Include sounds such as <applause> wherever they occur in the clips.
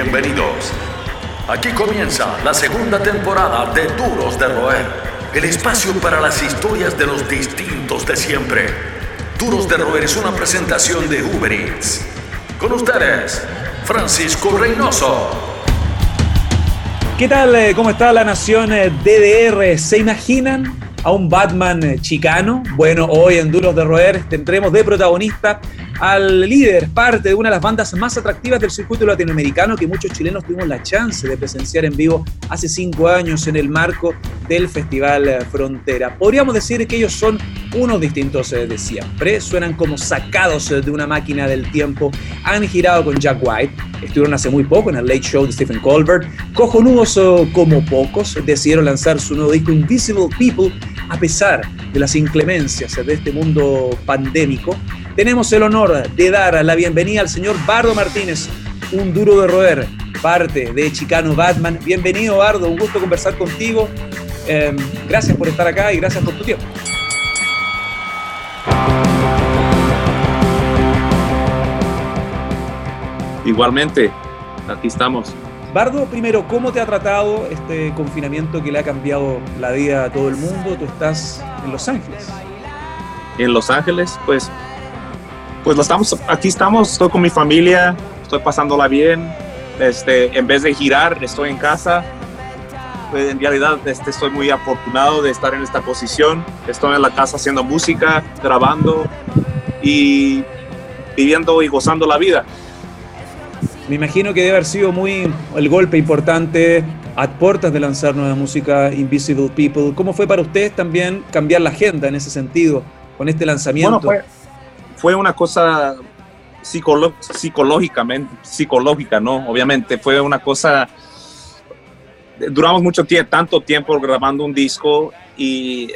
Bienvenidos. Aquí comienza la segunda temporada de Duros de Roer, el espacio para las historias de los distintos de siempre. Duros de Roer es una presentación de Uber Eats. Con ustedes, Francisco Reynoso. ¿Qué tal? Eh, ¿Cómo está la nación eh, DDR? ¿Se imaginan a un Batman eh, chicano? Bueno, hoy en Duros de Roer tendremos de protagonista al líder, parte de una de las bandas más atractivas del circuito latinoamericano que muchos chilenos tuvimos la chance de presenciar en vivo hace cinco años en el marco del Festival eh, Frontera. Podríamos decir que ellos son unos distintos eh, de siempre, suenan como sacados eh, de una máquina del tiempo, han girado con Jack White, estuvieron hace muy poco en el Late Show de Stephen Colbert, cojonudos como pocos, decidieron lanzar su nuevo disco Invisible People a pesar de las inclemencias de este mundo pandémico tenemos el honor de dar la bienvenida al señor Bardo Martínez, un duro de roer, parte de Chicano Batman. Bienvenido, Bardo, un gusto conversar contigo. Em, gracias por estar acá y gracias por tu tiempo. Igualmente, aquí estamos. Bardo, primero, ¿cómo te ha tratado este confinamiento que le ha cambiado la vida a todo el mundo? Tú estás en Los Ángeles. En Los Ángeles, pues pues lo estamos, aquí estamos, estoy con mi familia, estoy pasándola bien. Este, en vez de girar, estoy en casa. Pues, en realidad este, estoy muy afortunado de estar en esta posición. Estoy en la casa haciendo música, grabando y viviendo y gozando la vida. Me imagino que debe haber sido muy el golpe importante a puertas de lanzar nueva música Invisible People. ¿Cómo fue para ustedes también cambiar la agenda en ese sentido con este lanzamiento? Bueno, fue una cosa psicológicamente, psicológica, ¿no? Obviamente fue una cosa, duramos mucho tiempo, tanto tiempo grabando un disco y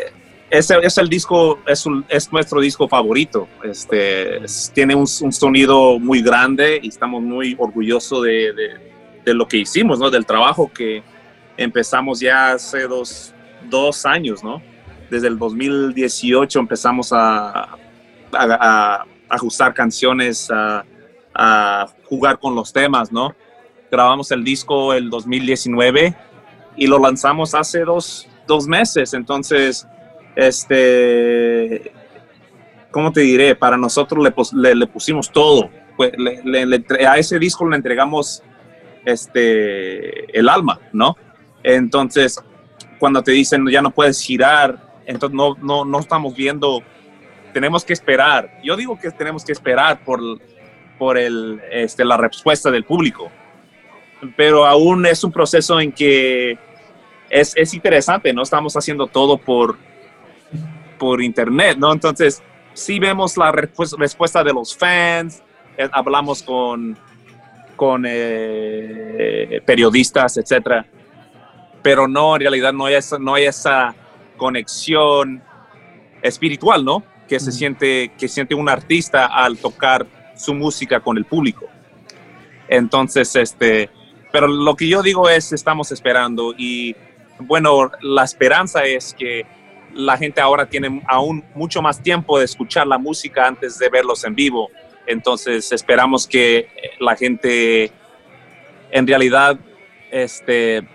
ese es el disco, es, es nuestro disco favorito. Este, tiene un, sonido muy grande y estamos muy orgullosos de, de, lo que hicimos, ¿no? Del trabajo que empezamos ya hace dos, dos años, ¿no? Desde el 2018 empezamos a, ajustar canciones, a, jugar con los temas, ¿no? Grabamos el disco el 2019 y lo lanzamos hace dos, meses, entonces, este, ¿cómo te diré? Para nosotros le, pusimos todo, a ese disco le entregamos este, el alma, ¿no? Entonces, cuando te dicen ya no puedes girar, entonces no, no, no estamos viendo tenemos que esperar. Yo digo que tenemos que esperar por, por el, este, la respuesta del público, pero aún es un proceso en que es, es interesante, ¿no? Estamos haciendo todo por, por internet, ¿no? Entonces, sí vemos la respuesta de los fans, eh, hablamos con, con eh, periodistas, etcétera, pero no, en realidad no hay esa, no hay esa conexión espiritual, ¿no? Que se siente, que siente un artista al tocar su música con el público. Entonces, este, pero lo que yo digo es, estamos esperando y bueno, la esperanza es que la gente ahora tiene aún mucho más tiempo de escuchar la música antes de verlos en vivo. Entonces esperamos que la gente en realidad este,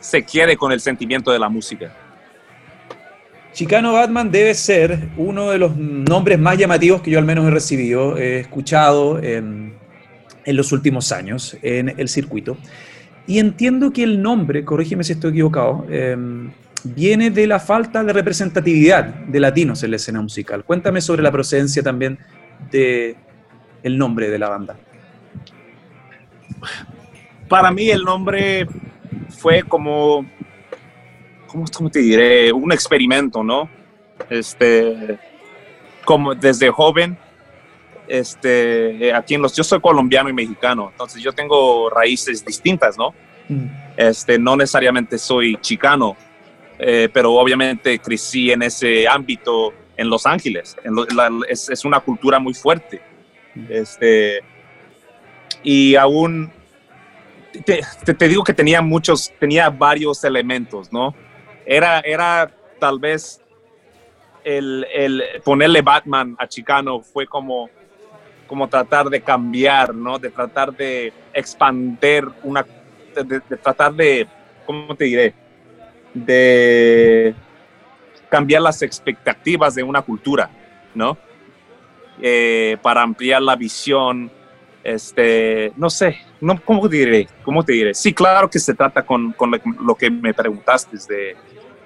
se quede con el sentimiento de la música. Chicano Batman debe ser uno de los nombres más llamativos que yo al menos he recibido, he escuchado en, los últimos años en el circuito. Y entiendo que el nombre, corrígeme si estoy equivocado, em, viene de la falta de representatividad de latinos en la escena musical. Cuéntame sobre la procedencia también de el nombre de la banda. Para mí el nombre fue como ¿cómo, te diré? Un experimento, ¿no? Este, como desde joven, este, aquí en los, yo soy colombiano y mexicano, entonces yo tengo raíces distintas, ¿no? Mm. Este, no necesariamente soy chicano, eh, pero obviamente crecí en ese ámbito en Los Ángeles. es, una cultura muy fuerte. Mm. Este, y aún te, te, digo que tenía muchos, tenía varios elementos, ¿no? Era, era tal vez el, ponerle Batman a Chicano fue como, como tratar de cambiar, ¿no? De tratar de, expander una, de, tratar de, ¿cómo te diré? De cambiar las expectativas de una cultura, ¿no? Eh, para ampliar la visión, este, no sé, no, ¿cómo te diré? ¿Cómo te diré? Sí, claro que se trata con, con lo que me preguntaste de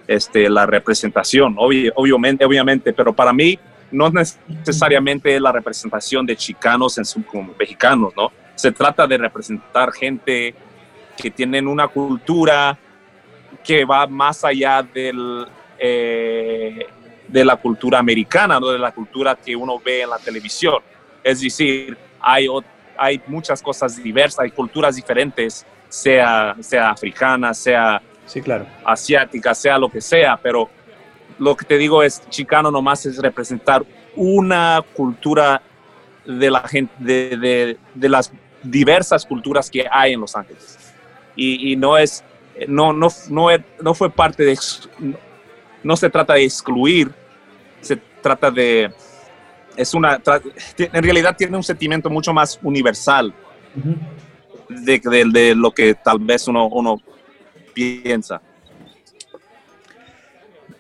este, la representación, obviamente, obviamente, pero para mí no necesariamente la representación de chicanos en su, como mexicanos, ¿no? Se trata de representar gente que tienen una cultura que va más allá del, eh, de la cultura americana, ¿no? de la cultura que uno ve en la televisión. Es decir, hay, hay muchas cosas diversas, hay culturas diferentes, sea, sea africana, sea sí, claro. asiática, sea lo que sea, pero lo que te digo es, chicano nomás es representar una cultura de la gente, de, de, las diversas culturas que hay en Los Ángeles. Y, y no es, no, no, no, no fue parte de, no se trata de excluir, se trata de, es una, en realidad tiene un sentimiento mucho más universal de, de, de, lo que tal vez uno, uno piensa.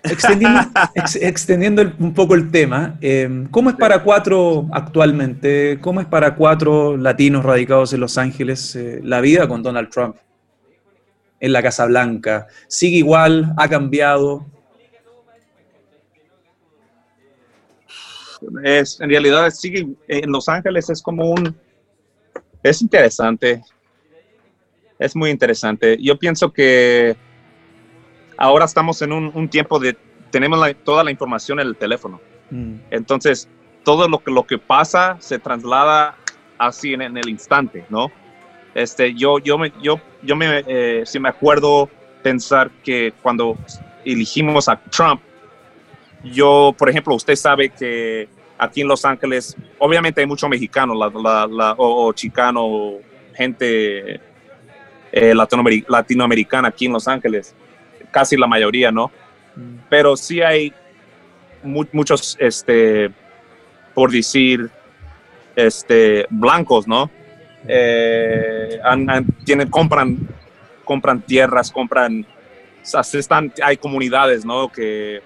Extendiendo, <laughs> un poco el tema, eh, ¿cómo es para cuatro actualmente? ¿Cómo es para cuatro latinos radicados en Los Ángeles eh, la vida con Donald Trump en la Casa Blanca? ¿Sigue igual? ¿Ha cambiado? Es, en realidad sigue en Los Ángeles es como un es interesante es muy interesante yo pienso que ahora estamos en un, tiempo de, tenemos toda la información en el teléfono. Mm. Entonces, todo lo que, lo que pasa se traslada así en, el instante, ¿no? Este, yo, yo, me, yo, yo me, eh, si me acuerdo pensar que cuando elegimos a Trump, yo, por ejemplo, usted sabe que aquí en Los Ángeles, obviamente hay mucho mexicano la, la, o, chicano, gente eh, latinoamericana aquí en Los Ángeles casi la mayoría, ¿no? Mm. Pero sí hay muchos, este, por decir, este, blancos, ¿no? Eh, tienen, compran, compran tierras, compran, están, hay comunidades, ¿no? Que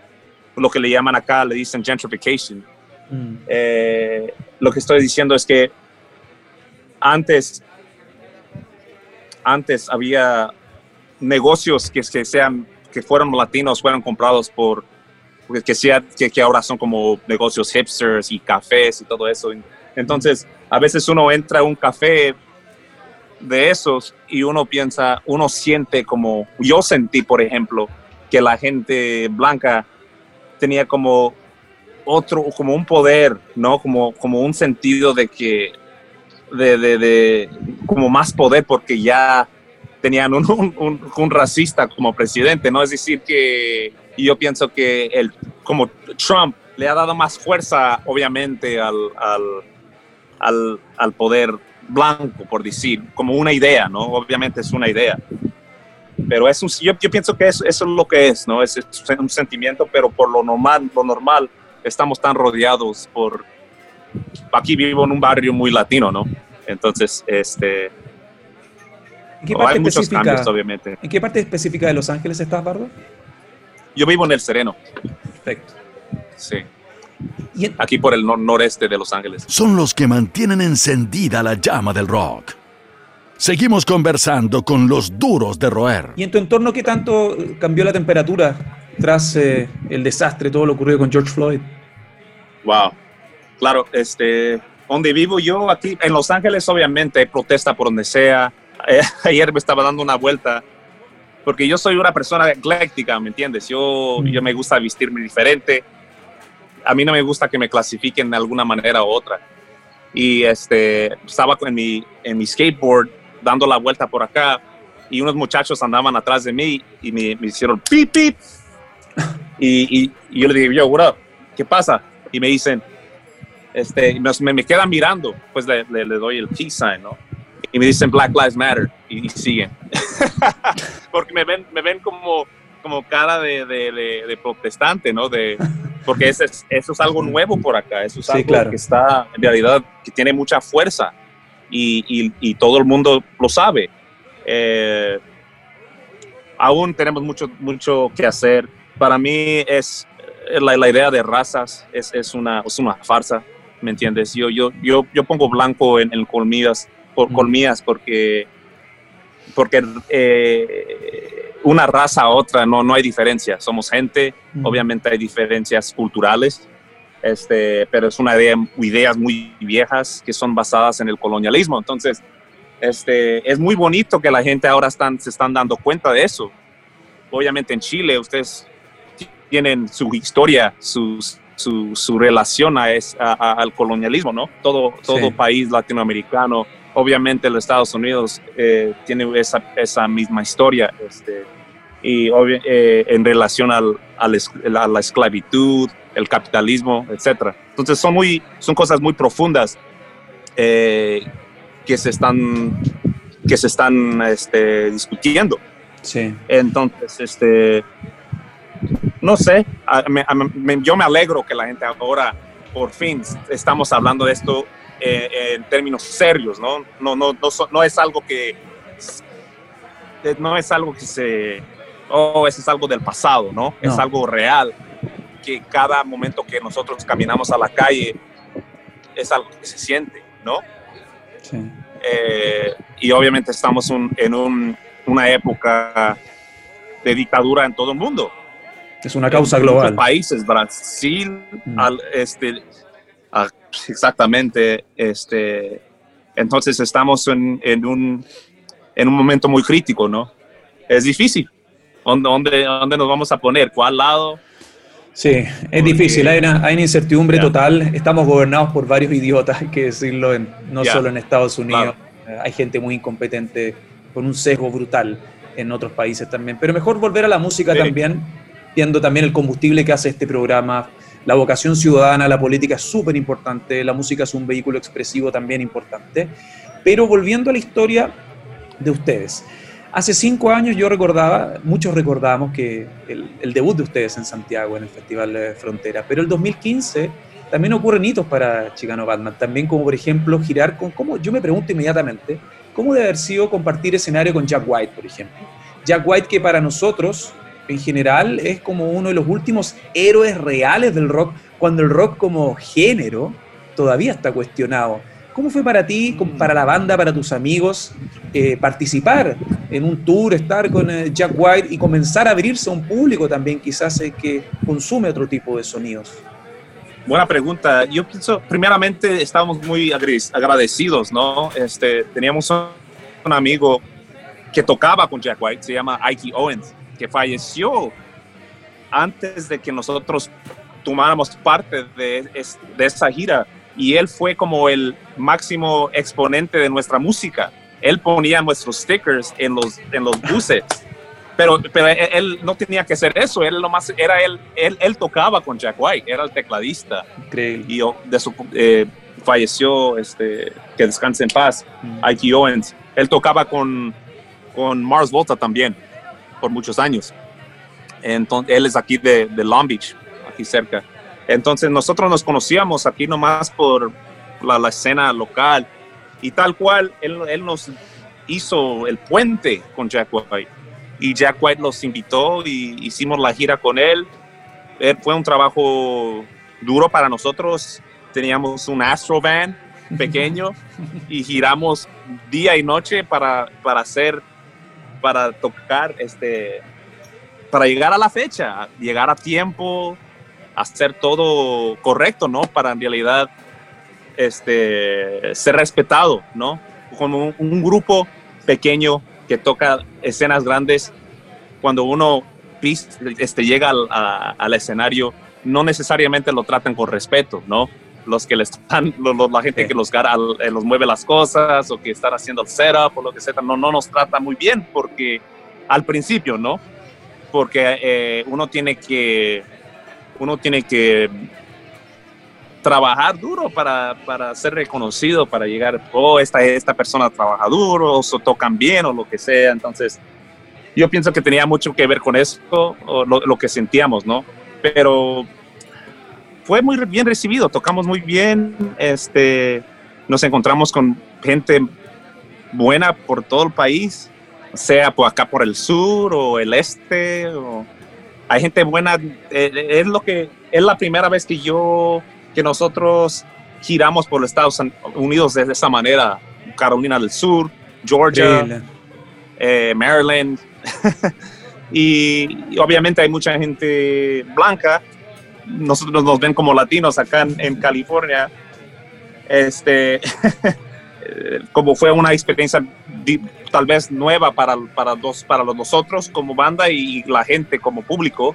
lo que le llaman acá, le dicen gentrification. Mm. Eh, lo que estoy diciendo es que antes, antes había negocios que, sean que fueron latinos fueron comprados por, que, sea, que, ahora son como negocios hipsters y cafés y todo eso. Entonces, a veces uno entra a un café de esos y uno piensa, uno siente como, yo sentí, por ejemplo, que la gente blanca tenía como otro, como un poder, ¿no? Como, como un sentido de que, de, de, de como más poder porque ya tenían un, un, racista como presidente, ¿no? Es decir, que yo pienso que el, como Trump le ha dado más fuerza, obviamente, al, al, al, al poder blanco, por decir, como una idea, ¿no? Obviamente es una idea. Pero es un, yo, yo pienso que eso, eso, es lo que es, ¿no? Es, es, un sentimiento, pero por lo normal, lo normal, estamos tan rodeados por... Aquí vivo en un barrio muy latino, ¿no? Entonces, este, ¿En qué, parte específica, obviamente. ¿En qué parte específica de Los Ángeles estás, Bardo? Yo vivo en el Sereno. Perfecto. Sí. Aquí por el noreste de Los Ángeles. Son los que mantienen encendida la llama del rock. Seguimos conversando con los duros de roer. ¿Y en tu entorno qué tanto cambió la temperatura tras eh, el desastre, todo lo ocurrido con George Floyd? Wow. Claro, este, donde vivo yo aquí en Los Ángeles, obviamente hay protesta por donde sea <laughs> ayer me estaba dando una vuelta, porque yo soy una persona ecléctica, ¿me entiendes? Yo, yo me gusta vestirme diferente. A mí no me gusta que me clasifiquen de alguna manera u otra. Y este, estaba en mi, en mi skateboard dando la vuelta por acá y unos muchachos andaban atrás de mí y me, me hicieron pip, pip. <laughs> Y, y, yo le dije, yo, what up? ¿Qué pasa? Y me dicen, este, me, me quedan mirando, pues le, le, le doy el peace sign, ¿no? y me dicen Black Lives Matter y, siguen. <laughs> porque me ven, me ven como, como cara de, de, protestante, ¿no? De, porque eso es, eso es algo nuevo por acá, eso es algo que está en realidad, que tiene mucha fuerza. y, todo el mundo lo sabe. Eh, aún tenemos mucho, mucho que hacer. Para mí es la, idea de razas es, es, una, es una farsa, ¿me entiendes? Yo, yo, yo, yo pongo blanco en, en colmillas, por, colmillas porque, porque eh, una raza a otra no, no hay diferencia. Somos gente, obviamente hay diferencias culturales, este, pero es una idea, ideas muy viejas que son basadas en el colonialismo. Entonces, este, es muy bonito que la gente ahora están, se están dando cuenta de eso. Obviamente en Chile ustedes tienen su historia, su, su, relación a al colonialismo, ¿no? Todo, todo país latinoamericano, obviamente los Estados Unidos eh, tiene esa, esa, misma historia. Este, y eh, en relación al, a la esclavitud, el capitalismo, etcétera. Entonces son muy, son cosas muy profundas eh, que se están, que se están este, discutiendo. Sí. Entonces, este, no sé, yo me alegro que la gente ahora por fin estamos hablando de esto eh, en términos serios, ¿no? No, no, no, no es algo que no es algo que se oh, eso es algo del pasado, ¿no? Es algo real, que cada momento que nosotros caminamos a la calle es algo que se siente, ¿no? Sí. Eh, y obviamente estamos en una época de dictadura en todo el mundo. Es una causa global. países, Brasil, mm. este, exactamente, este, entonces estamos en, en, un, en un momento muy crítico, ¿no? Es difícil, ¿Dónde, dónde, nos vamos a poner? ¿Cuál lado? Sí, es difícil, hay una, hay una incertidumbre total. Estamos gobernados por varios idiotas, hay que decirlo, no solo en Estados Unidos. Eh, hay gente muy incompetente, con un sesgo brutal en otros países también. Pero mejor volver a la música también, viendo también el combustible que hace este programa. La vocación ciudadana, la política es súper importante, la música es un vehículo expresivo también importante. Pero volviendo a la historia de ustedes. Hace cinco años yo recordaba, muchos recordábamos que el, debut de ustedes en Santiago, en el Festival de Frontera, pero el 2015 también ocurren hitos para Chicano Batman, también como por ejemplo girar con, ¿cómo? yo me pregunto inmediatamente, ¿cómo debe haber sido compartir escenario con Jack White, por ejemplo? Jack White que para nosotros en general es como uno de los últimos héroes reales del rock, cuando el rock como género todavía está cuestionado. ¿Cómo fue para ti, para la banda, para tus amigos, eh, participar en un tour, estar con eh, Jack White y comenzar a abrirse a un público también quizás eh, que consume otro tipo de sonidos? Buena pregunta. Yo pienso, primeramente, estábamos muy agradecidos, ¿no? Este, teníamos un amigo que tocaba con Jack White, se llama Ike Owens, que falleció antes de que nosotros tomáramos parte de, de esa gira y él fue como el máximo exponente de nuestra música. Él ponía nuestros stickers en los, en los buses. Pero, pero él, no tenía que hacer eso, él nomás era él, él, él tocaba con Jack White, era el tecladista. Increíble. Y de su, eh, falleció, este, que descanse en paz, mm. Ike Owens. Él tocaba con, con Mars Volta también, por muchos años. Entonces, él es aquí de, de Long Beach, aquí cerca. Entonces nosotros nos conocíamos aquí nomás por la, escena local y tal cual él, él, nos hizo el puente con Jack White y Jack White nos invitó y hicimos la gira con él. Eh, fue un trabajo duro para nosotros. Teníamos un Astro Van <laughs> pequeño y giramos día y noche para, para hacer, para tocar, este, para llegar a la fecha, llegar a tiempo, hacer todo correcto, ¿no? Para en realidad este, ser respetado, ¿no? Como un, grupo pequeño que toca escenas grandes, cuando uno este, llega al, al escenario, no necesariamente lo tratan con respeto, ¿no? Los que le están, la gente que los, eh, los mueve las cosas o que están haciendo el setup o lo que sea, no, no nos trata muy bien porque al principio, ¿no? Porque eh, uno tiene que uno tiene que trabajar duro para, para, ser reconocido, para llegar, oh, esta, esta persona trabaja duro, o tocan bien, o lo que sea. Entonces, yo pienso que tenía mucho que ver con eso, o lo, lo, que sentíamos, ¿no? Pero fue muy bien recibido, tocamos muy bien, este, nos encontramos con gente buena por todo el país, sea por acá por el sur o el este. O, hay gente buena. Eh, es lo que es la primera vez que yo, que nosotros giramos por los Estados Unidos de esa manera. Carolina del Sur, Georgia, eh, Maryland. <laughs> y, obviamente hay mucha gente blanca. Nosotros nos ven como latinos acá en, California. Este, <laughs> como fue una experiencia tal vez nueva para, para, dos, para nosotros como banda y la gente como público,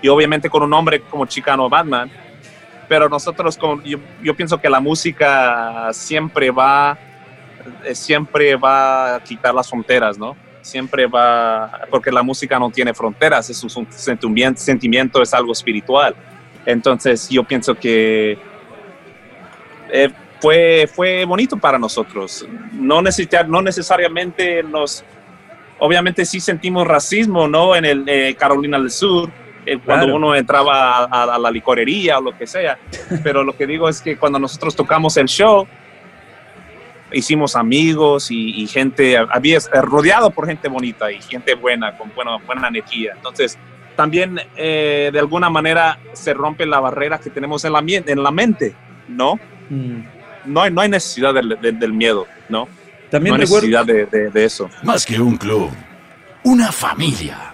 y obviamente con un nombre como Chicano Batman, pero nosotros, yo, pienso que la música siempre va, eh, siempre va a quitar las fronteras, ¿no? Siempre va, porque la música no tiene fronteras, es un sentimiento es algo espiritual. Entonces yo pienso que eh, fue, fue bonito para nosotros. No, necesitar, no necesariamente nos, obviamente sí sentimos racismo, ¿no? En el eh, Carolina del Sur, eh, cuando uno entraba a, la licorería o lo que sea. <laughs> Pero lo que digo es que cuando nosotros tocamos el show, hicimos amigos y, gente, había rodeado por gente bonita y gente buena, con buena, buena energía. Entonces, también de alguna manera se rompe la barrera que tenemos en la, en la mente, ¿no? Mm no hay, no hay necesidad del, del, miedo, ¿no? También no hay necesidad de, de, eso. Más que un club, una familia.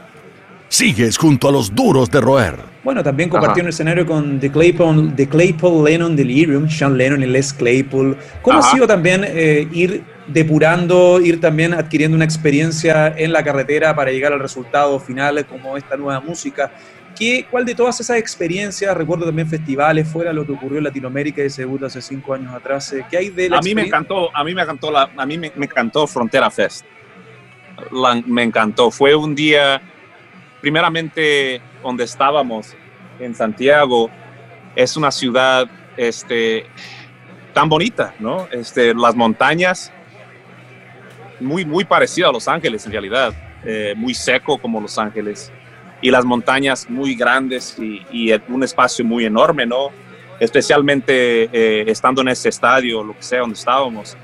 Sigues junto a los duros de roer. Bueno, también compartió un escenario con The Claypool, The Claypool Lennon Delirium, Sean Lennon y Les Claypool. ¿Cómo ha sido también eh, ir depurando, ir también adquiriendo una experiencia en la carretera para llegar al resultado final como esta nueva música? ¿Cuál de todas esas experiencias, recuerdo también festivales, fuera lo que ocurrió en Latinoamérica ese debut hace cinco años atrás, eh, ¿qué hay de la A mí me encantó, a mí me encantó, la, a mí me, encantó Frontera Fest. me encantó. Fue un día, primeramente, donde estábamos, en Santiago, es una ciudad este, tan bonita, ¿no? Este, las montañas, muy, muy parecido a Los Ángeles en realidad, eh, muy seco como Los Ángeles y las montañas muy grandes y, un espacio muy enorme, ¿no? Especialmente eh, estando en ese estadio, lo que sea, donde estábamos,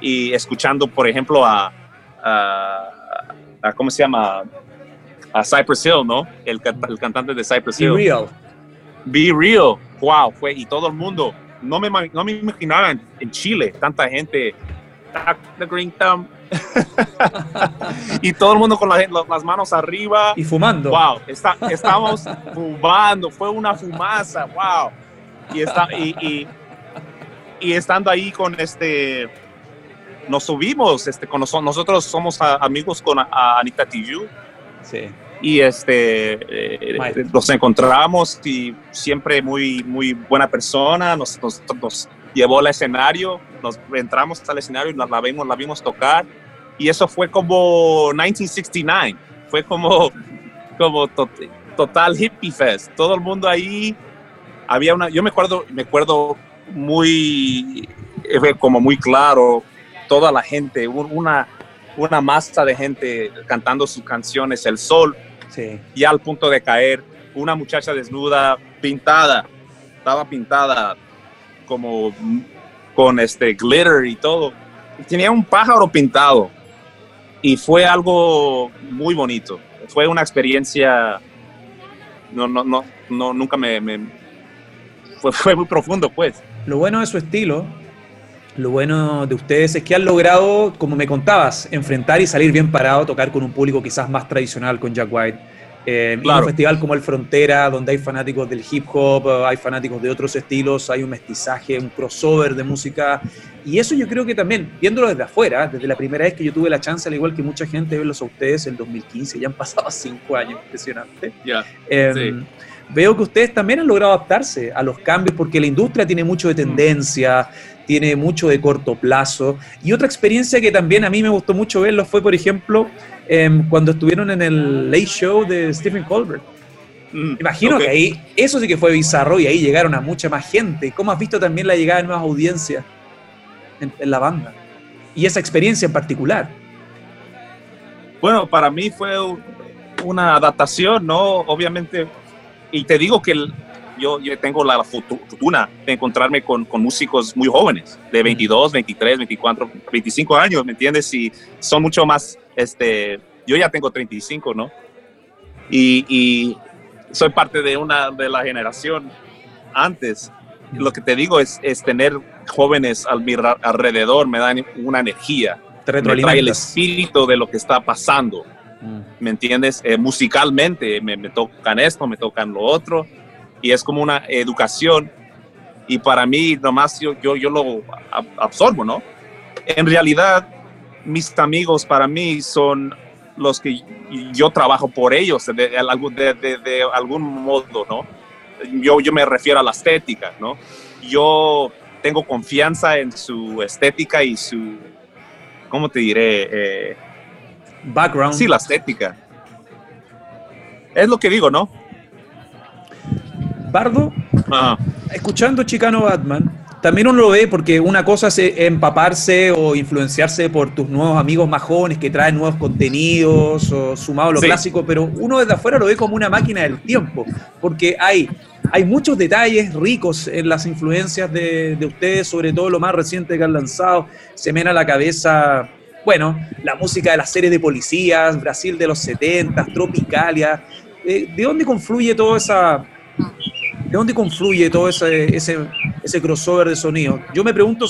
y escuchando, por ejemplo, a, a, ¿cómo se llama? A Cypress Hill, ¿no? El, el cantante de Cypress Hill. Be Real. Be Real, wow, fue, y todo el mundo, no me, no me imaginaba en, en Chile tanta gente, the Green Thumb, y todo el mundo con las manos arriba. Y fumando. Wow, está, estamos fumando, fue una fumaza, wow. Y, está, y, y, estando ahí con este, nos subimos, este, con nosotros somos amigos con Anita Tijoux. Sí. Y este, eh, nos encontramos y siempre muy, muy buena persona, nos, nos, nos llevó al escenario, nos entramos al escenario y la vimos, la vimos tocar. Y eso fue como 1969, fue como, <laughs> como total hippie fest, todo el mundo ahí, había una, yo me acuerdo, me acuerdo muy, como muy claro, toda la gente, una, una masa de gente cantando sus canciones, el sol, sí. ya al punto de caer, una muchacha desnuda, pintada, estaba pintada como con este glitter y todo. Tenía un pájaro pintado y fue algo muy bonito. Fue una experiencia, no, no, no, no nunca me, fue, <laughs> fue muy profundo, pues. Lo bueno de su estilo, lo bueno de ustedes es que han logrado, como me contabas, enfrentar y salir bien parado, tocar con un público quizás más tradicional con Jack White eh, un festival como el Frontera, donde hay fanáticos del hip hop, eh, hay fanáticos de otros estilos, hay un mestizaje, un crossover de música. Y eso yo creo que también, viéndolo desde afuera, desde la primera vez que yo tuve la chance, al igual que mucha gente, verlos a ustedes en 2015, ya han pasado <laughs> cinco años, impresionante. Em, veo que ustedes también han logrado adaptarse a los cambios porque la industria tiene mucho de mm. tendencia, tiene mucho de corto plazo. Y otra experiencia que también a mí me gustó mucho verlo fue, por ejemplo, Em, cuando estuvieron en el Late Show de Stephen Colbert. Mm, Imagino que ahí, eso sí que fue bizarro y ahí llegaron a mucha más gente. ¿Cómo has visto también la llegada de nuevas audiencias en, la banda? Y esa experiencia en particular. Bueno, para mí fue una adaptación, ¿no? Obviamente, y te digo que yo, yo tengo la fortuna de encontrarme con, con, músicos muy jóvenes, de 22, 23, 24, 25 años, ¿me entiendes? Y son mucho más, este, yo ya tengo 35, ¿no? Y, y soy parte de una de la generación antes. Lo que te digo es, es tener jóvenes al mi alrededor, me dan una energía, me trae el espíritu de lo que está pasando. Mm. ¿Me entiendes? Eh, musicalmente me, me, tocan esto, me tocan lo otro, y es como una educación. Y para mí, nomás yo, yo, yo lo absorbo, ¿no? En realidad, mis amigos para mí son los que yo trabajo por ellos de, de, de, de algún modo, ¿no? Yo, yo me refiero a la estética, ¿no? Yo tengo confianza en su estética y su, ¿cómo te diré? Eh, Background. Sí, la estética. Es lo que digo, ¿no? Bardo, escuchando Chicano Batman, también uno lo ve porque una cosa es empaparse o influenciarse por tus nuevos amigos más jóvenes que traen nuevos contenidos o sumado a lo clásico, pero uno desde afuera lo ve como una máquina del tiempo, porque hay hay muchos detalles ricos en las influencias de, ustedes, sobre todo lo más reciente que han lanzado. Se me a la cabeza, bueno, la música de las series de policías, Brasil de los 70, Tropicalia. Eh, ¿De dónde confluye toda esa, ¿De dónde confluye todo ese, ese, crossover de sonido? Yo me pregunto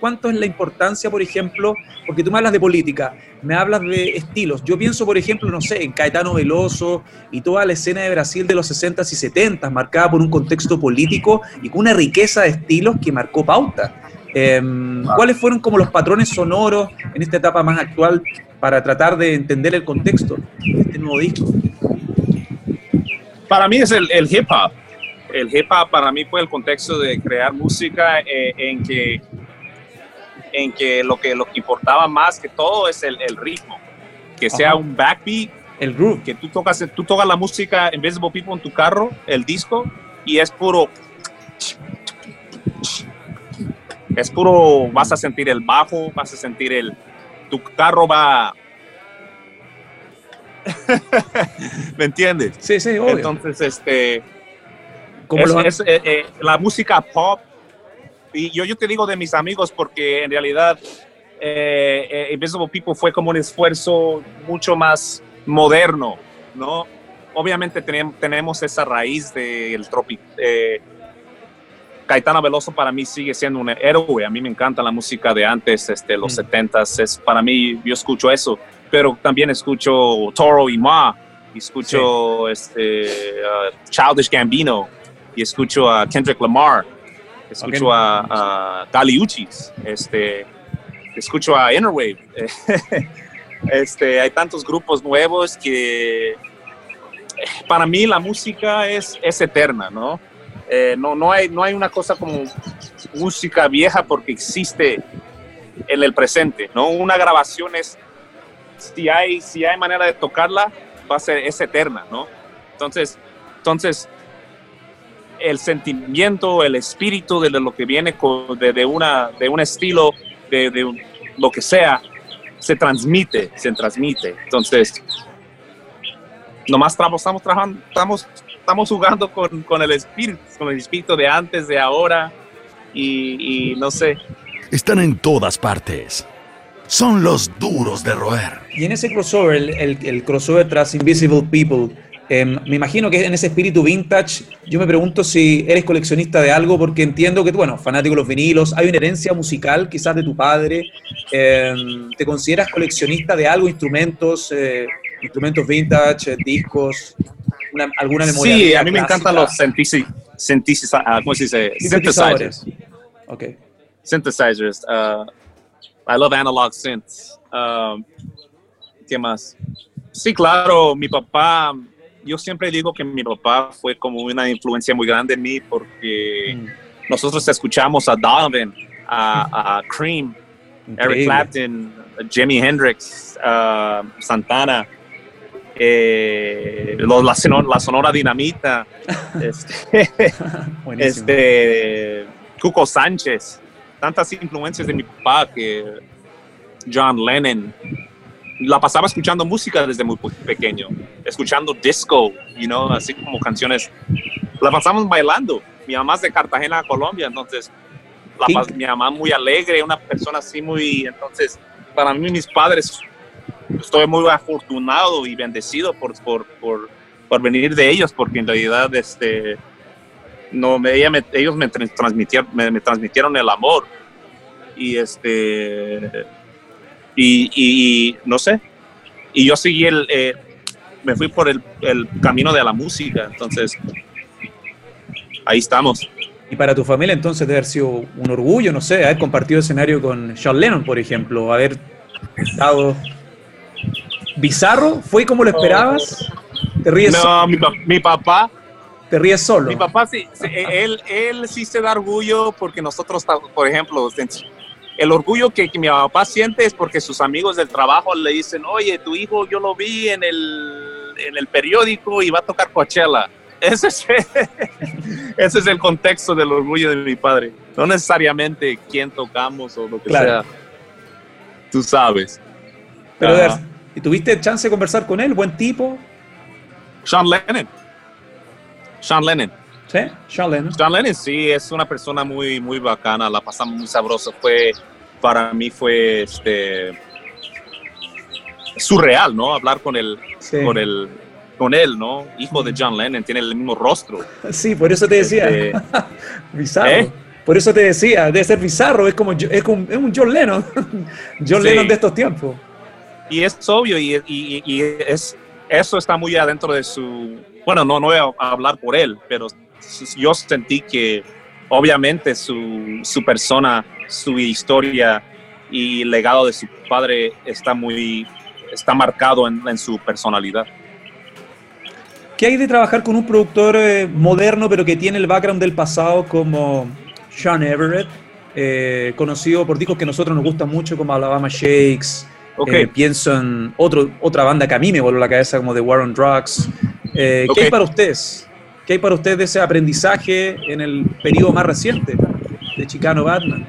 cuánto es la importancia, por ejemplo, porque tú me hablas de política, me hablas de estilos. Yo pienso, por ejemplo, no sé, en Caetano Veloso y toda la escena de Brasil de los 60s y 70s, marcada por un contexto político y con una riqueza de estilos que marcó pauta. Em, ¿Cuáles fueron como los patrones sonoros en esta etapa más actual para tratar de entender el contexto de este nuevo disco? Para mí es el, el hip hop el hip hop para mí fue el contexto de crear música eh, en que en que lo que lo que importaba más que todo es el, ritmo, que sea un backbeat, el groove, que tú tocas tú tocas la música Invisible People en tu carro, el disco y es puro es puro vas a sentir el bajo, vas a sentir el tu carro va <laughs> ¿Me entiendes? Sí, sí, obvio. Entonces, este, es, eh, eh, la música pop. Y yo, yo te digo de mis amigos porque en realidad eh, Invisible People fue como un esfuerzo mucho más moderno, ¿no? Obviamente tenemos, tenemos esa raíz del tropic. Caetano Veloso para mí sigue siendo un héroe. A mí me encanta la música de antes, este, los 70s. Mm. Es, para mí, yo escucho eso. Pero también escucho Toro y Ma. escucho este, uh, Childish Gambino y escucho a Kendrick Lamar, escucho a, a Dali Uchis, este, escucho a Innerwave. <laughs> este, hay tantos grupos nuevos que para mí la música es, es eterna, ¿no? Eh, no, no, hay, no hay una cosa como música vieja porque existe en el presente, ¿no? Una grabación es, si hay, si hay manera de tocarla, va a ser, es eterna, ¿no? Entonces, entonces el sentimiento, el espíritu de lo que viene de, una, de un estilo, de, lo que sea, se transmite, se transmite. Entonces, nomás estamos, estamos trabajando, estamos, estamos jugando con, el espíritu, con el espíritu de antes, de ahora, y, no sé. Están en todas partes. Son los duros de roer. Y en ese crossover, el, el crossover tras Invisible People, Em, me imagino que en ese espíritu vintage, yo me pregunto si eres coleccionista de algo, porque entiendo que, bueno, fanático de los vinilos, hay una herencia musical quizás de tu padre. Em, ¿Te consideras coleccionista de algo, instrumentos, eh, instrumentos vintage, discos, alguna memoria? Sí, a mí me encantan los synthesizers, ah, ¿cómo se dice? Synthesizers. Okay. Synthesizers. Uh, I love analog synths. Um, ¿Qué más? Sí, claro, mi papá yo siempre digo que mi papá fue como una influencia muy grande en mí porque mm. nosotros escuchamos a Donovan, a, Cream, Eric Clapton, Jimi Hendrix, Santana, eh, la, sonora, Dinamita, <laughs> este, <laughs> este, Cuco Sánchez, tantas influencias de mi papá que John Lennon, la pasaba escuchando música desde muy pequeño, escuchando disco, you know, así como canciones. La pasamos bailando. Mi mamá es de Cartagena, Colombia, entonces mi mamá muy alegre, una persona así muy, entonces para mí mis padres, estoy muy afortunado y bendecido por, por, por, por venir de ellos, porque en realidad este, no, ellos me transmitieron, me, transmitieron el amor. Y este y, y, no sé. Y yo seguí el eh, me fui por el, el, camino de la música entonces ahí estamos. Y para tu familia entonces debe haber sido un orgullo no sé haber compartido escenario con Sean Lennon por ejemplo haber estado bizarro. Fue como lo esperabas te ríes no mi, mi papá. Te ríes solo. Mi papá sí, él, él sí se da orgullo porque nosotros, por ejemplo, el orgullo que, mi papá siente es porque sus amigos del trabajo le dicen, oye, tu hijo yo lo vi en el, en el periódico y va a tocar Coachella. <laughs> Ese es, ese es el contexto del orgullo de mi padre. No necesariamente quién tocamos o lo que sea. Tú sabes. Pero, ¿y tuviste chance de conversar con él? ¿Buen tipo? Sean Lennon. Sean Lennon. Sí, Sean Lennon. Sean Lennon, sí, es una persona muy, muy bacana, la pasamos muy sabroso. Fue, para mí fue este, surreal, ¿no? Hablar con él, con el, con él, ¿no? Hijo de John Lennon, tiene el mismo rostro. Sí, por eso te decía. Este, <laughs> bizarro. ¿Eh? Por eso te decía, debe ser bizarro, es como, es, como, es un John Lennon. <laughs> John Lennon de estos tiempos. Y es obvio, y, y, y es, eso está muy adentro de su bueno, no, no voy a hablar por él, pero yo sentí que obviamente su, su persona, su historia y legado de su padre está muy, está marcado en, en su personalidad. ¿Qué hay de trabajar con un productor eh, moderno pero que tiene el background del pasado como Sean Everett, eh, conocido por discos que a nosotros nos gustan mucho como Alabama Shakes? Okay. Eh, pienso en otro, otra banda que a mí me voló la cabeza como The War on Drugs. Eh, ¿Qué hay para ustedes? ¿Qué hay para ustedes de ese aprendizaje en el periodo más reciente de Chicano Batman?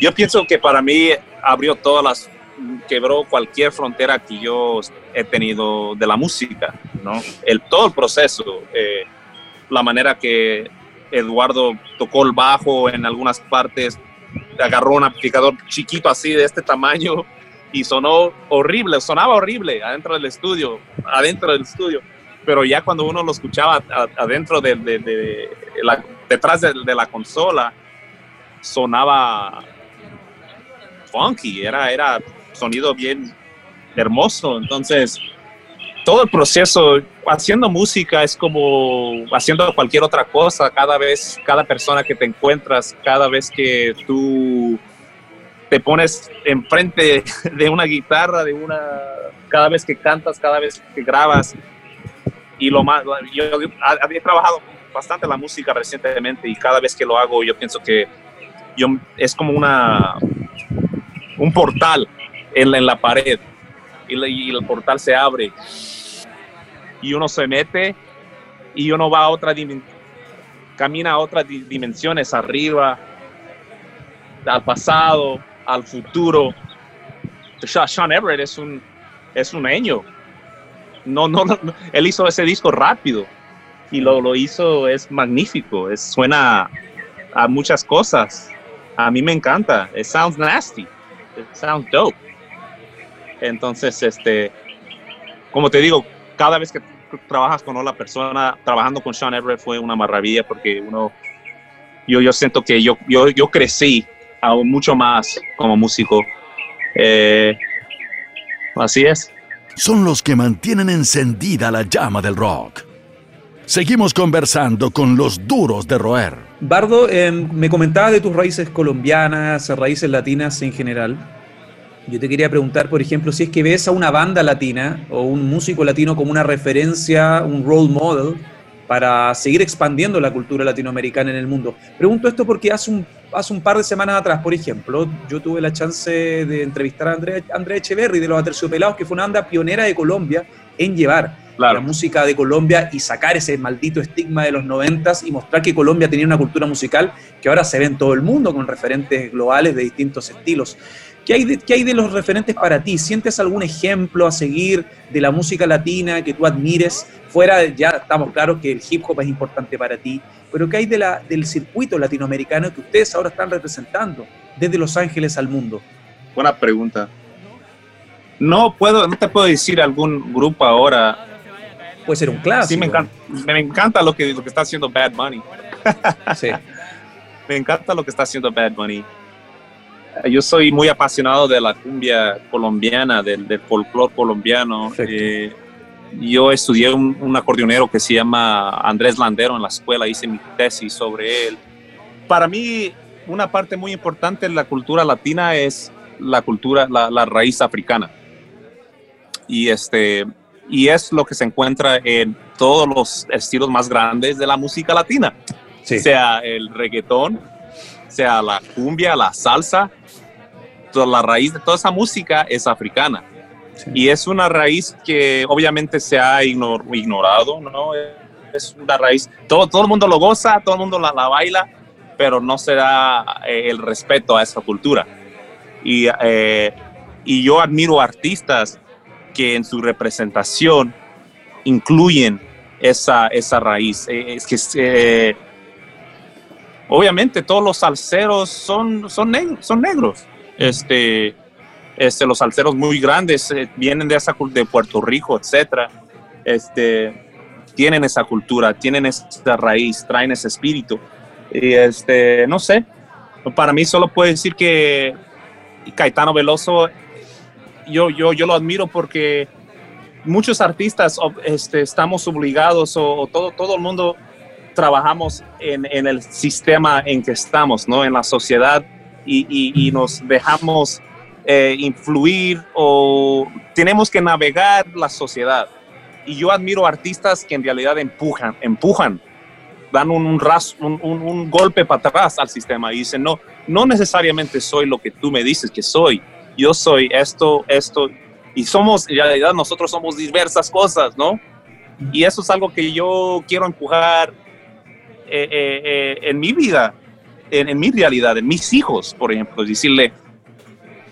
Yo pienso que para mí abrió todas las, quebró cualquier frontera que yo he tenido de la música, ¿no? El, todo el proceso, eh, la manera que Eduardo tocó el bajo en algunas partes, agarró un amplificador chiquito así de este tamaño y sonó horrible, sonaba horrible adentro del estudio, adentro del estudio pero ya cuando uno lo escuchaba adentro de, la, detrás de, la consola, sonaba funky, era, era sonido bien hermoso. Entonces, todo el proceso, haciendo música es como haciendo cualquier otra cosa, cada vez, cada persona que te encuentras, cada vez que tú te pones enfrente <laughs> de una guitarra, de una, cada vez que cantas, cada vez que grabas, y lo más, yo había trabajado bastante la música recientemente y cada vez que lo hago yo pienso que yo, es como una, un portal en la, pared y, el portal se abre y uno se mete y uno va a otra camina a otras dimensiones arriba, al pasado, al futuro. Sean Everett es un, es un año no, no, él hizo ese disco rápido y lo, lo hizo, es magnífico, es, suena a muchas cosas. A mí me encanta, it sounds nasty, it sounds dope. Entonces, este, como te digo, cada vez que trabajas con una persona, trabajando con Sean Everett fue una maravilla porque uno, yo, yo siento que yo, yo, yo crecí aún mucho más como músico. Eh, así es son los que mantienen encendida la llama del rock. Seguimos conversando con los duros de roer. Bardo, em, me comentabas de tus raíces colombianas, raíces latinas en general. Yo te quería preguntar, por ejemplo, si es que ves a una banda latina o un músico latino como una referencia, un role model para seguir expandiendo la cultura latinoamericana en el mundo. Pregunto esto porque hace un, hace un par de semanas atrás, por ejemplo, yo tuve la chance de entrevistar a André, André Echeverry de los Aterciopelados, que fue una banda pionera de Colombia en llevar la música de Colombia y sacar ese maldito estigma de los noventas y mostrar que Colombia tenía una cultura musical que ahora se ve en todo el mundo con referentes globales de distintos estilos. ¿Qué hay, de, ¿Qué hay de los referentes para ti? ¿Sientes algún ejemplo a seguir de la música latina que tú admires? Fuera, ya estamos claros que el hip hop es importante para ti, pero ¿qué hay de la, del circuito latinoamericano que ustedes ahora están representando desde Los Ángeles al mundo? Buena pregunta. No puedo, no te puedo decir algún grupo ahora. Puede ser un clásico. Sí, me encanta, me encanta lo que, lo que está haciendo Bad Bunny. sí. <laughs> Me encanta lo que está haciendo Bad Bunny. Yo soy muy apasionado de la cumbia colombiana, del, del folclore colombiano. Eh, yo estudié un, acordeonero que se llama Andrés Landero en la escuela, hice mi tesis sobre él. Para mí, una parte muy importante de la cultura latina es la cultura, la, la raíz africana. Y, este, y es lo que se encuentra en todos los estilos más grandes de la música latina. Sea el reggaetón, sea la cumbia, la salsa, toda la raíz de toda esa música es africana. Y es una raíz que obviamente se ha ignorado, ¿no? Es una raíz, todo, todo el mundo lo goza, todo el mundo la, la baila, pero no se da eh, el respeto a esa cultura. Y, eh, y yo admiro artistas que en su representación incluyen esa, esa raíz. Eh, es que obviamente todos los salseros son, son, negros. Este, este, los salseros muy grandes eh, vienen de, esa, de Puerto Rico, etcétera. Este, tienen esa cultura, tienen esa raíz, traen ese espíritu. Y este, no sé, para mí solo puedo decir que Caetano Veloso, yo, yo, yo lo admiro porque muchos artistas este, estamos obligados o, todo, todo el mundo trabajamos en, en, el sistema en que estamos, ¿no? En la sociedad y, nos dejamos eh, influir o tenemos que navegar la sociedad. Y yo admiro artistas que en realidad empujan, empujan, dan un, ras, un, un, golpe para atrás al sistema y dicen, no, no necesariamente soy lo que tú me dices que soy, yo soy esto, esto, y somos, en realidad nosotros somos diversas cosas, ¿no? Y eso es algo que yo quiero empujar eh, eh, en mi vida, en, mi realidad, en mis hijos, por ejemplo, decirle,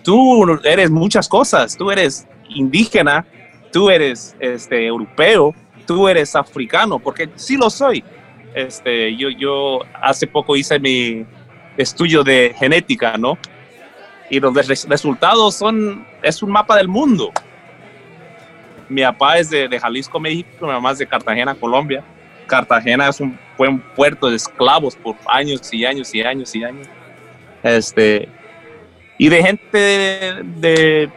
tú eres muchas cosas, tú eres indígena, tú eres este, europeo, tú eres africano, porque sí lo soy. Este, yo, yo hace poco hice mi estudio de genética, ¿no? Y los resultados son, es un mapa del mundo. Mi papá es de, de Jalisco, México, mi mamá es de Cartagena, Colombia. Cartagena es un, fue un puerto de esclavos por años y años y años y años. Este, y de gente de,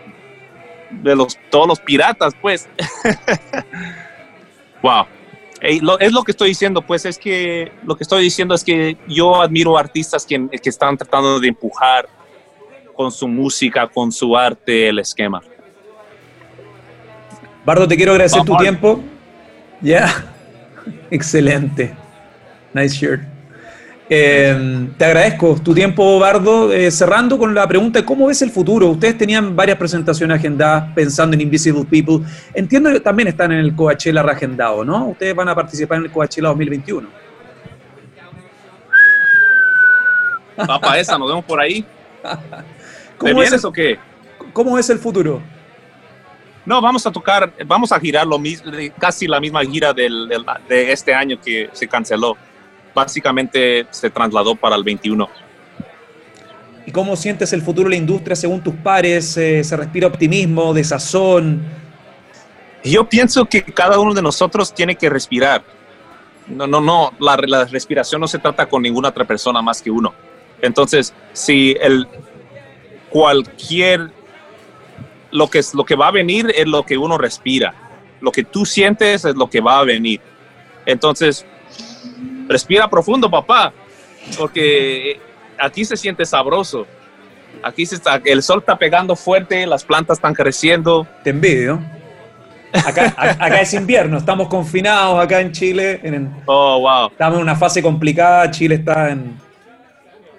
de, los, todos los piratas, pues. <laughs> wow. es lo que estoy diciendo, pues es que lo que estoy diciendo es que yo admiro artistas que, que están tratando de empujar con su música, con su arte, el esquema. Bardo, te quiero agradecer tu tiempo. Ya. Excelente. Nice shirt. Eh, te agradezco tu tiempo, Bardo. Eh, cerrando con la pregunta de cómo ves el futuro. Ustedes tenían varias presentaciones agendadas pensando en Invisible People. Entiendo que también están en el Coachella reagendado, ¿no? Ustedes van a participar en el Coachella 2021. Papá, esa, nos vemos por ahí. <laughs> ¿Cómo es eso qué? ¿Cómo es el futuro? No, vamos a tocar, vamos a girar lo mismo, casi la misma gira del, de este año que se canceló. Básicamente se trasladó para el 21. ¿Y cómo sientes el futuro de la industria según tus pares? Eh, ¿Se respira optimismo, desazón? Yo pienso que cada uno de nosotros tiene que respirar. No, no, no, la, la respiración no se trata con ninguna otra persona más que uno. Entonces, si el, cualquier lo que, lo que va a venir es lo que uno respira. Lo que tú sientes es lo que va a venir. Entonces, respira profundo, papá, porque aquí se siente sabroso. Aquí se está, el sol está pegando fuerte, las plantas están creciendo. Te envidio. Acá, <laughs> acá es invierno, estamos confinados acá en Chile. En, oh, wow. Estamos en una fase complicada, Chile está en,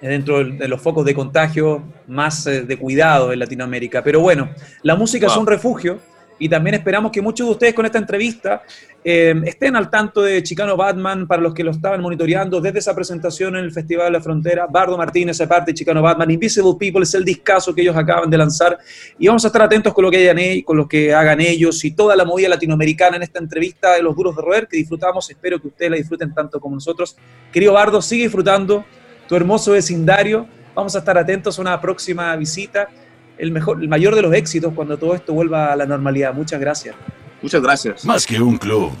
dentro de los focos de contagio más eh, de cuidado en Latinoamérica. Pero bueno, la música es un refugio y también esperamos que muchos de ustedes con esta entrevista eh, estén al tanto de Chicano Batman, para los que lo estaban monitoreando desde esa presentación en el Festival de la Frontera. Bardo Martínez, aparte de Chicano Batman, Invisible People es el discazo que ellos acaban de lanzar y vamos a estar atentos con lo que, hayan, con lo que hagan ellos y toda la movida latinoamericana en esta entrevista de los duros de roer que disfrutamos. Espero que ustedes la disfruten tanto como nosotros. Querido Bardo, sigue disfrutando tu hermoso vecindario. Vamos a estar atentos a una próxima visita el, mejor, el mayor de los éxitos cuando todo esto vuelva a la normalidad. Muchas gracias. Muchas gracias. Más que un club,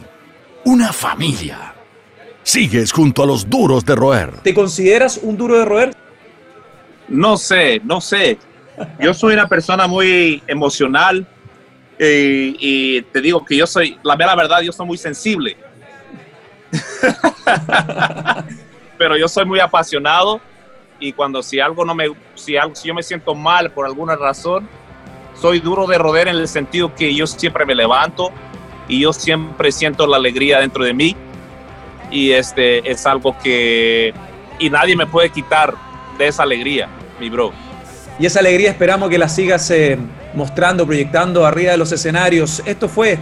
una familia. Sigues junto a los duros de roer. ¿Te consideras un duro de roer? No sé, no sé. Yo soy una persona muy emocional y, y te digo que yo soy, la, la verdad, yo soy muy sensible. <laughs> Pero yo soy muy apasionado y cuando si algo no me, si, algo, si yo me siento mal por alguna razón, soy duro de roder en el sentido que yo siempre me levanto y yo siempre siento la alegría dentro de mí y este es algo que y nadie me puede quitar de esa alegría, mi bro. Y esa alegría esperamos que la sigas eh, mostrando, proyectando arriba de los escenarios. Esto fue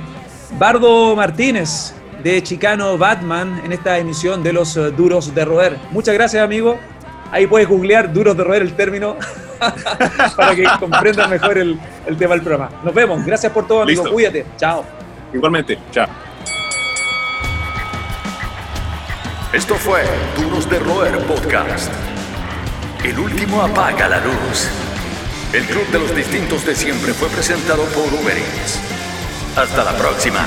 Bardo Martínez de Chicano Batman en esta emisión de los uh, Duros de Roer. Muchas gracias, amigo. Ahí puedes googlear duros de roer el término <laughs> para que comprendan mejor el, el, tema del programa. Nos vemos. Gracias por todo, amigo. Listo. Cuídate. Chao. Igualmente. Chao. Esto fue Duros de Roer Podcast. El último apaga la luz. El club de los distintos de siempre fue presentado por Uber Eats. Hasta la próxima.